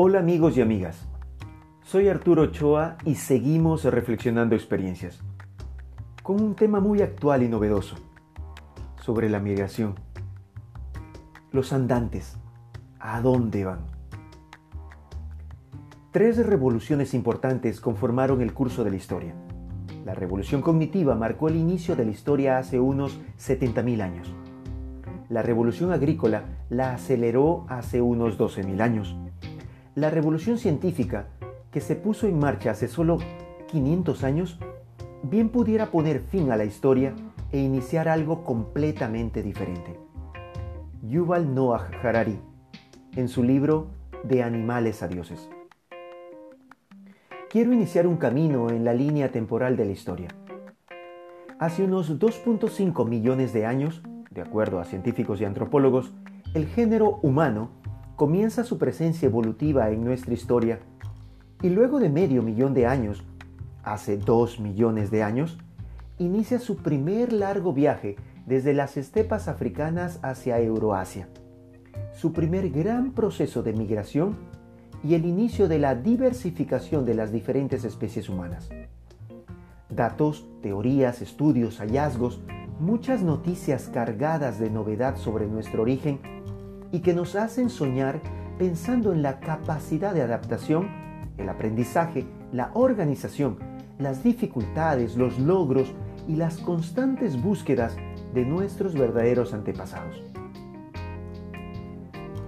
Hola amigos y amigas, soy Arturo Ochoa y seguimos reflexionando experiencias con un tema muy actual y novedoso sobre la migración. Los andantes, ¿a dónde van? Tres revoluciones importantes conformaron el curso de la historia. La revolución cognitiva marcó el inicio de la historia hace unos 70.000 años. La revolución agrícola la aceleró hace unos 12.000 años. La revolución científica, que se puso en marcha hace solo 500 años, bien pudiera poner fin a la historia e iniciar algo completamente diferente. Yuval Noah Harari, en su libro De animales a dioses. Quiero iniciar un camino en la línea temporal de la historia. Hace unos 2.5 millones de años, de acuerdo a científicos y antropólogos, el género humano comienza su presencia evolutiva en nuestra historia y luego de medio millón de años, hace dos millones de años, inicia su primer largo viaje desde las estepas africanas hacia Euroasia. Su primer gran proceso de migración y el inicio de la diversificación de las diferentes especies humanas. Datos, teorías, estudios, hallazgos, muchas noticias cargadas de novedad sobre nuestro origen y que nos hacen soñar pensando en la capacidad de adaptación, el aprendizaje, la organización, las dificultades, los logros y las constantes búsquedas de nuestros verdaderos antepasados.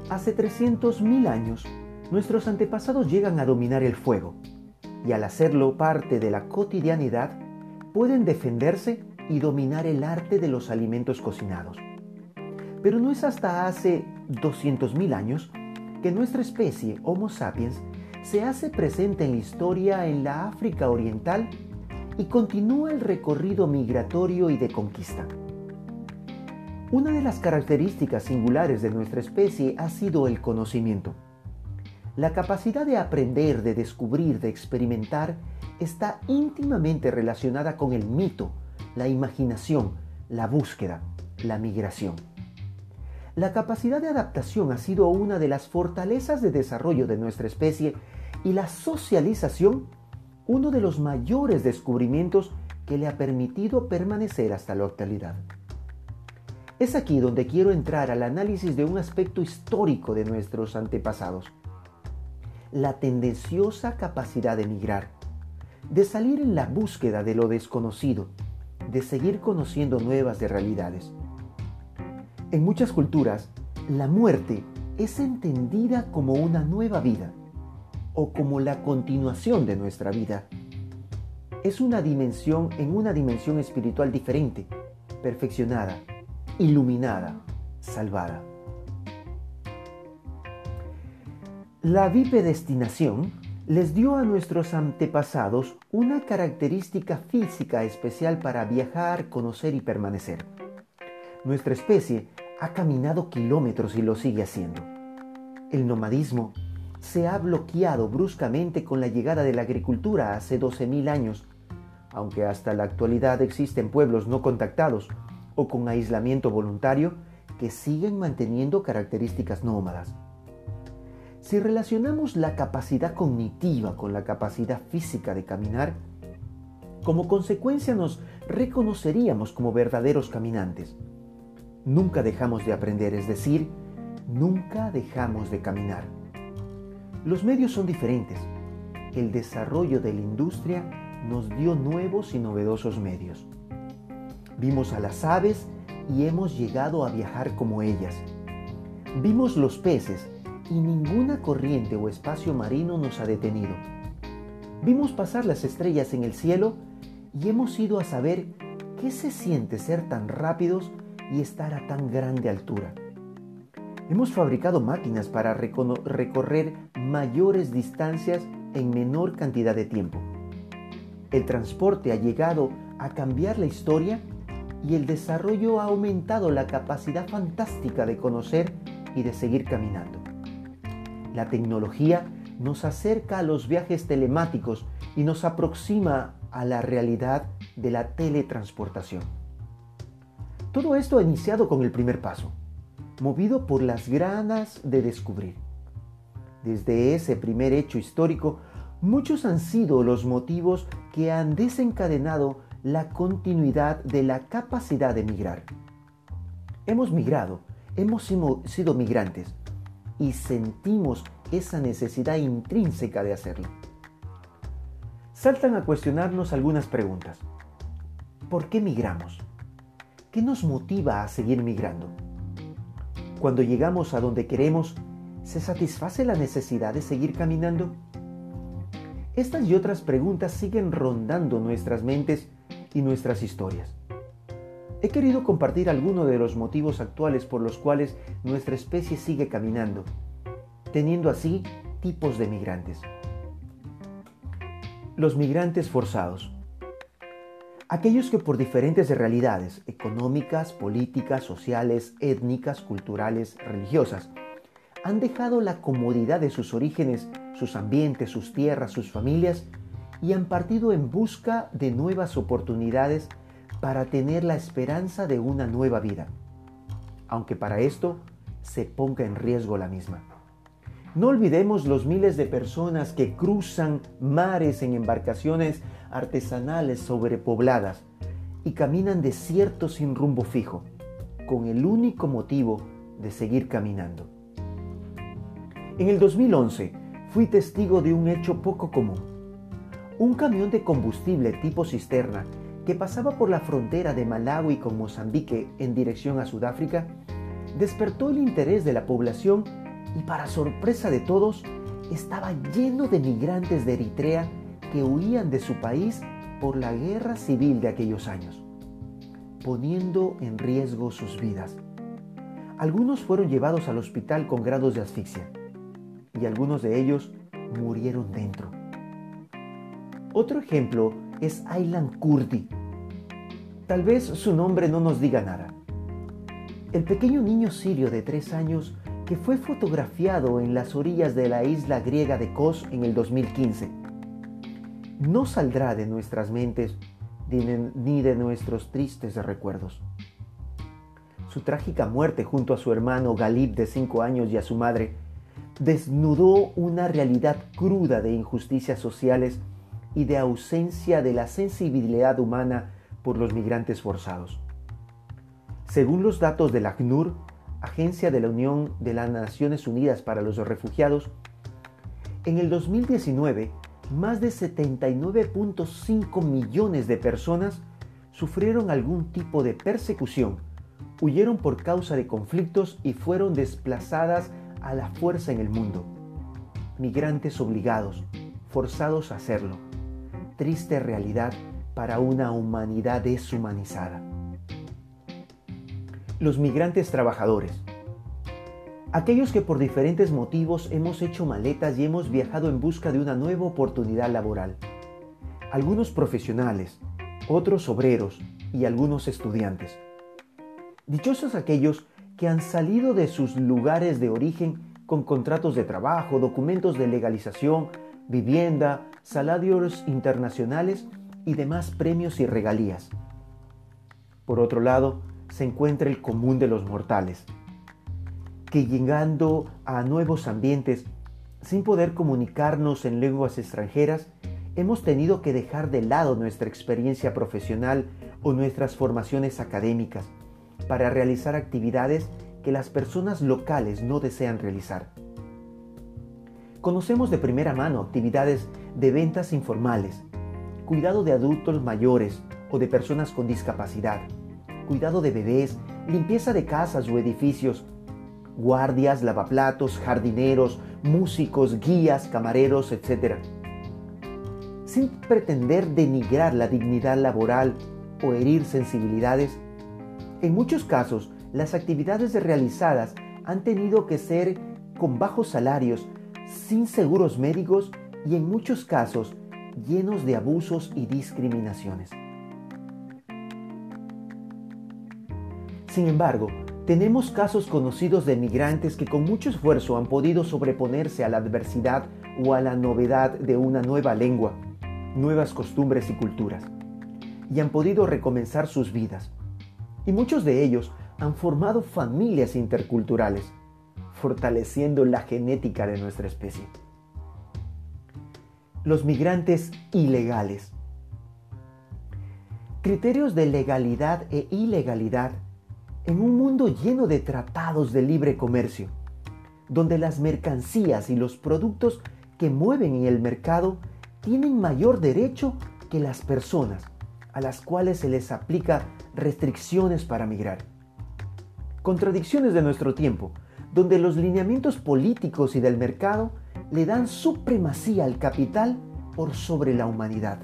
Hace 300.000 años, nuestros antepasados llegan a dominar el fuego y al hacerlo parte de la cotidianidad, pueden defenderse y dominar el arte de los alimentos cocinados. Pero no es hasta hace 200.000 años que nuestra especie, Homo sapiens, se hace presente en la historia en la África Oriental y continúa el recorrido migratorio y de conquista. Una de las características singulares de nuestra especie ha sido el conocimiento. La capacidad de aprender, de descubrir, de experimentar está íntimamente relacionada con el mito, la imaginación, la búsqueda, la migración. La capacidad de adaptación ha sido una de las fortalezas de desarrollo de nuestra especie y la socialización uno de los mayores descubrimientos que le ha permitido permanecer hasta la actualidad. Es aquí donde quiero entrar al análisis de un aspecto histórico de nuestros antepasados, la tendenciosa capacidad de migrar, de salir en la búsqueda de lo desconocido, de seguir conociendo nuevas de realidades. En muchas culturas, la muerte es entendida como una nueva vida o como la continuación de nuestra vida. Es una dimensión en una dimensión espiritual diferente, perfeccionada, iluminada, salvada. La bipedestinación les dio a nuestros antepasados una característica física especial para viajar, conocer y permanecer. Nuestra especie ha caminado kilómetros y lo sigue haciendo. El nomadismo se ha bloqueado bruscamente con la llegada de la agricultura hace 12.000 años, aunque hasta la actualidad existen pueblos no contactados o con aislamiento voluntario que siguen manteniendo características nómadas. Si relacionamos la capacidad cognitiva con la capacidad física de caminar, como consecuencia nos reconoceríamos como verdaderos caminantes. Nunca dejamos de aprender, es decir, nunca dejamos de caminar. Los medios son diferentes. El desarrollo de la industria nos dio nuevos y novedosos medios. Vimos a las aves y hemos llegado a viajar como ellas. Vimos los peces y ninguna corriente o espacio marino nos ha detenido. Vimos pasar las estrellas en el cielo y hemos ido a saber qué se siente ser tan rápidos y estar a tan grande altura. Hemos fabricado máquinas para recorrer mayores distancias en menor cantidad de tiempo. El transporte ha llegado a cambiar la historia y el desarrollo ha aumentado la capacidad fantástica de conocer y de seguir caminando. La tecnología nos acerca a los viajes telemáticos y nos aproxima a la realidad de la teletransportación. Todo esto ha iniciado con el primer paso, movido por las ganas de descubrir. Desde ese primer hecho histórico, muchos han sido los motivos que han desencadenado la continuidad de la capacidad de migrar. Hemos migrado, hemos sido migrantes y sentimos esa necesidad intrínseca de hacerlo. Saltan a cuestionarnos algunas preguntas. ¿Por qué migramos? ¿Qué nos motiva a seguir migrando? Cuando llegamos a donde queremos, ¿se satisface la necesidad de seguir caminando? Estas y otras preguntas siguen rondando nuestras mentes y nuestras historias. He querido compartir algunos de los motivos actuales por los cuales nuestra especie sigue caminando, teniendo así tipos de migrantes. Los migrantes forzados. Aquellos que por diferentes realidades económicas, políticas, sociales, étnicas, culturales, religiosas, han dejado la comodidad de sus orígenes, sus ambientes, sus tierras, sus familias y han partido en busca de nuevas oportunidades para tener la esperanza de una nueva vida, aunque para esto se ponga en riesgo la misma. No olvidemos los miles de personas que cruzan mares en embarcaciones artesanales sobrepobladas y caminan desiertos sin rumbo fijo, con el único motivo de seguir caminando. En el 2011 fui testigo de un hecho poco común. Un camión de combustible tipo cisterna que pasaba por la frontera de Malawi con Mozambique en dirección a Sudáfrica despertó el interés de la población y para sorpresa de todos estaba lleno de migrantes de Eritrea que huían de su país por la guerra civil de aquellos años, poniendo en riesgo sus vidas. Algunos fueron llevados al hospital con grados de asfixia y algunos de ellos murieron dentro. Otro ejemplo es Aylan Kurdi. Tal vez su nombre no nos diga nada. El pequeño niño sirio de tres años que fue fotografiado en las orillas de la isla griega de Kos en el 2015. No saldrá de nuestras mentes ni de nuestros tristes recuerdos. Su trágica muerte junto a su hermano Galib de cinco años y a su madre desnudó una realidad cruda de injusticias sociales y de ausencia de la sensibilidad humana por los migrantes forzados. Según los datos de la ACNUR, Agencia de la Unión de las Naciones Unidas para los Refugiados, en el 2019 más de 79.5 millones de personas sufrieron algún tipo de persecución, huyeron por causa de conflictos y fueron desplazadas a la fuerza en el mundo. Migrantes obligados, forzados a hacerlo triste realidad para una humanidad deshumanizada. Los migrantes trabajadores. Aquellos que por diferentes motivos hemos hecho maletas y hemos viajado en busca de una nueva oportunidad laboral. Algunos profesionales, otros obreros y algunos estudiantes. Dichosos aquellos que han salido de sus lugares de origen con contratos de trabajo, documentos de legalización, vivienda, salarios internacionales y demás premios y regalías. Por otro lado, se encuentra el común de los mortales, que llegando a nuevos ambientes, sin poder comunicarnos en lenguas extranjeras, hemos tenido que dejar de lado nuestra experiencia profesional o nuestras formaciones académicas para realizar actividades que las personas locales no desean realizar. Conocemos de primera mano actividades de ventas informales, cuidado de adultos mayores o de personas con discapacidad, cuidado de bebés, limpieza de casas o edificios, guardias, lavaplatos, jardineros, músicos, guías, camareros, etc. Sin pretender denigrar la dignidad laboral o herir sensibilidades, en muchos casos las actividades realizadas han tenido que ser con bajos salarios sin seguros médicos y en muchos casos llenos de abusos y discriminaciones. Sin embargo, tenemos casos conocidos de migrantes que con mucho esfuerzo han podido sobreponerse a la adversidad o a la novedad de una nueva lengua, nuevas costumbres y culturas, y han podido recomenzar sus vidas. Y muchos de ellos han formado familias interculturales, fortaleciendo la genética de nuestra especie. Los migrantes ilegales. Criterios de legalidad e ilegalidad en un mundo lleno de tratados de libre comercio, donde las mercancías y los productos que mueven en el mercado tienen mayor derecho que las personas a las cuales se les aplica restricciones para migrar. Contradicciones de nuestro tiempo, donde los lineamientos políticos y del mercado le dan supremacía al capital por sobre la humanidad.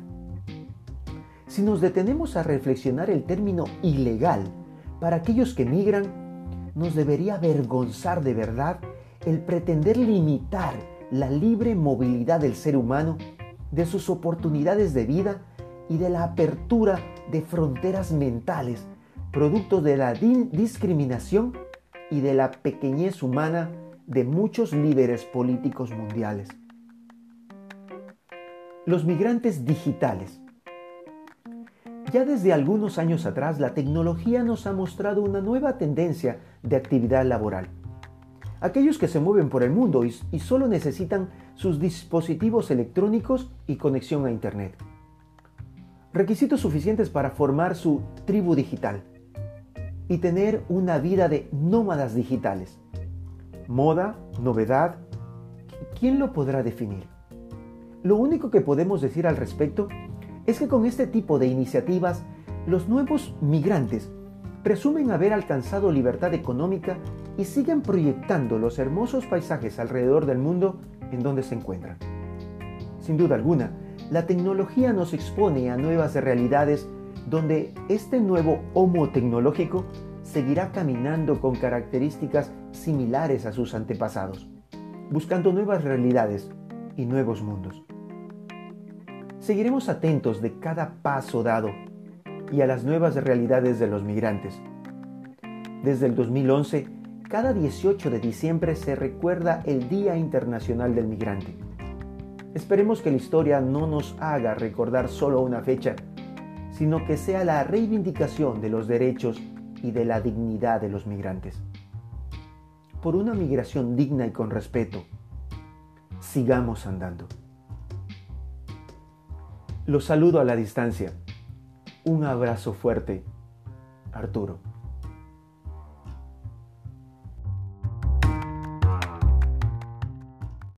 Si nos detenemos a reflexionar el término ilegal para aquellos que migran, nos debería avergonzar de verdad el pretender limitar la libre movilidad del ser humano, de sus oportunidades de vida y de la apertura de fronteras mentales, producto de la discriminación y de la pequeñez humana de muchos líderes políticos mundiales. Los migrantes digitales. Ya desde algunos años atrás la tecnología nos ha mostrado una nueva tendencia de actividad laboral. Aquellos que se mueven por el mundo y, y solo necesitan sus dispositivos electrónicos y conexión a Internet. Requisitos suficientes para formar su tribu digital y tener una vida de nómadas digitales. Moda, novedad, ¿quién lo podrá definir? Lo único que podemos decir al respecto es que con este tipo de iniciativas, los nuevos migrantes presumen haber alcanzado libertad económica y siguen proyectando los hermosos paisajes alrededor del mundo en donde se encuentran. Sin duda alguna, la tecnología nos expone a nuevas realidades donde este nuevo homo tecnológico seguirá caminando con características similares a sus antepasados, buscando nuevas realidades y nuevos mundos. Seguiremos atentos de cada paso dado y a las nuevas realidades de los migrantes. Desde el 2011, cada 18 de diciembre se recuerda el Día Internacional del Migrante. Esperemos que la historia no nos haga recordar solo una fecha, sino que sea la reivindicación de los derechos y de la dignidad de los migrantes. Por una migración digna y con respeto, sigamos andando. Los saludo a la distancia. Un abrazo fuerte, Arturo.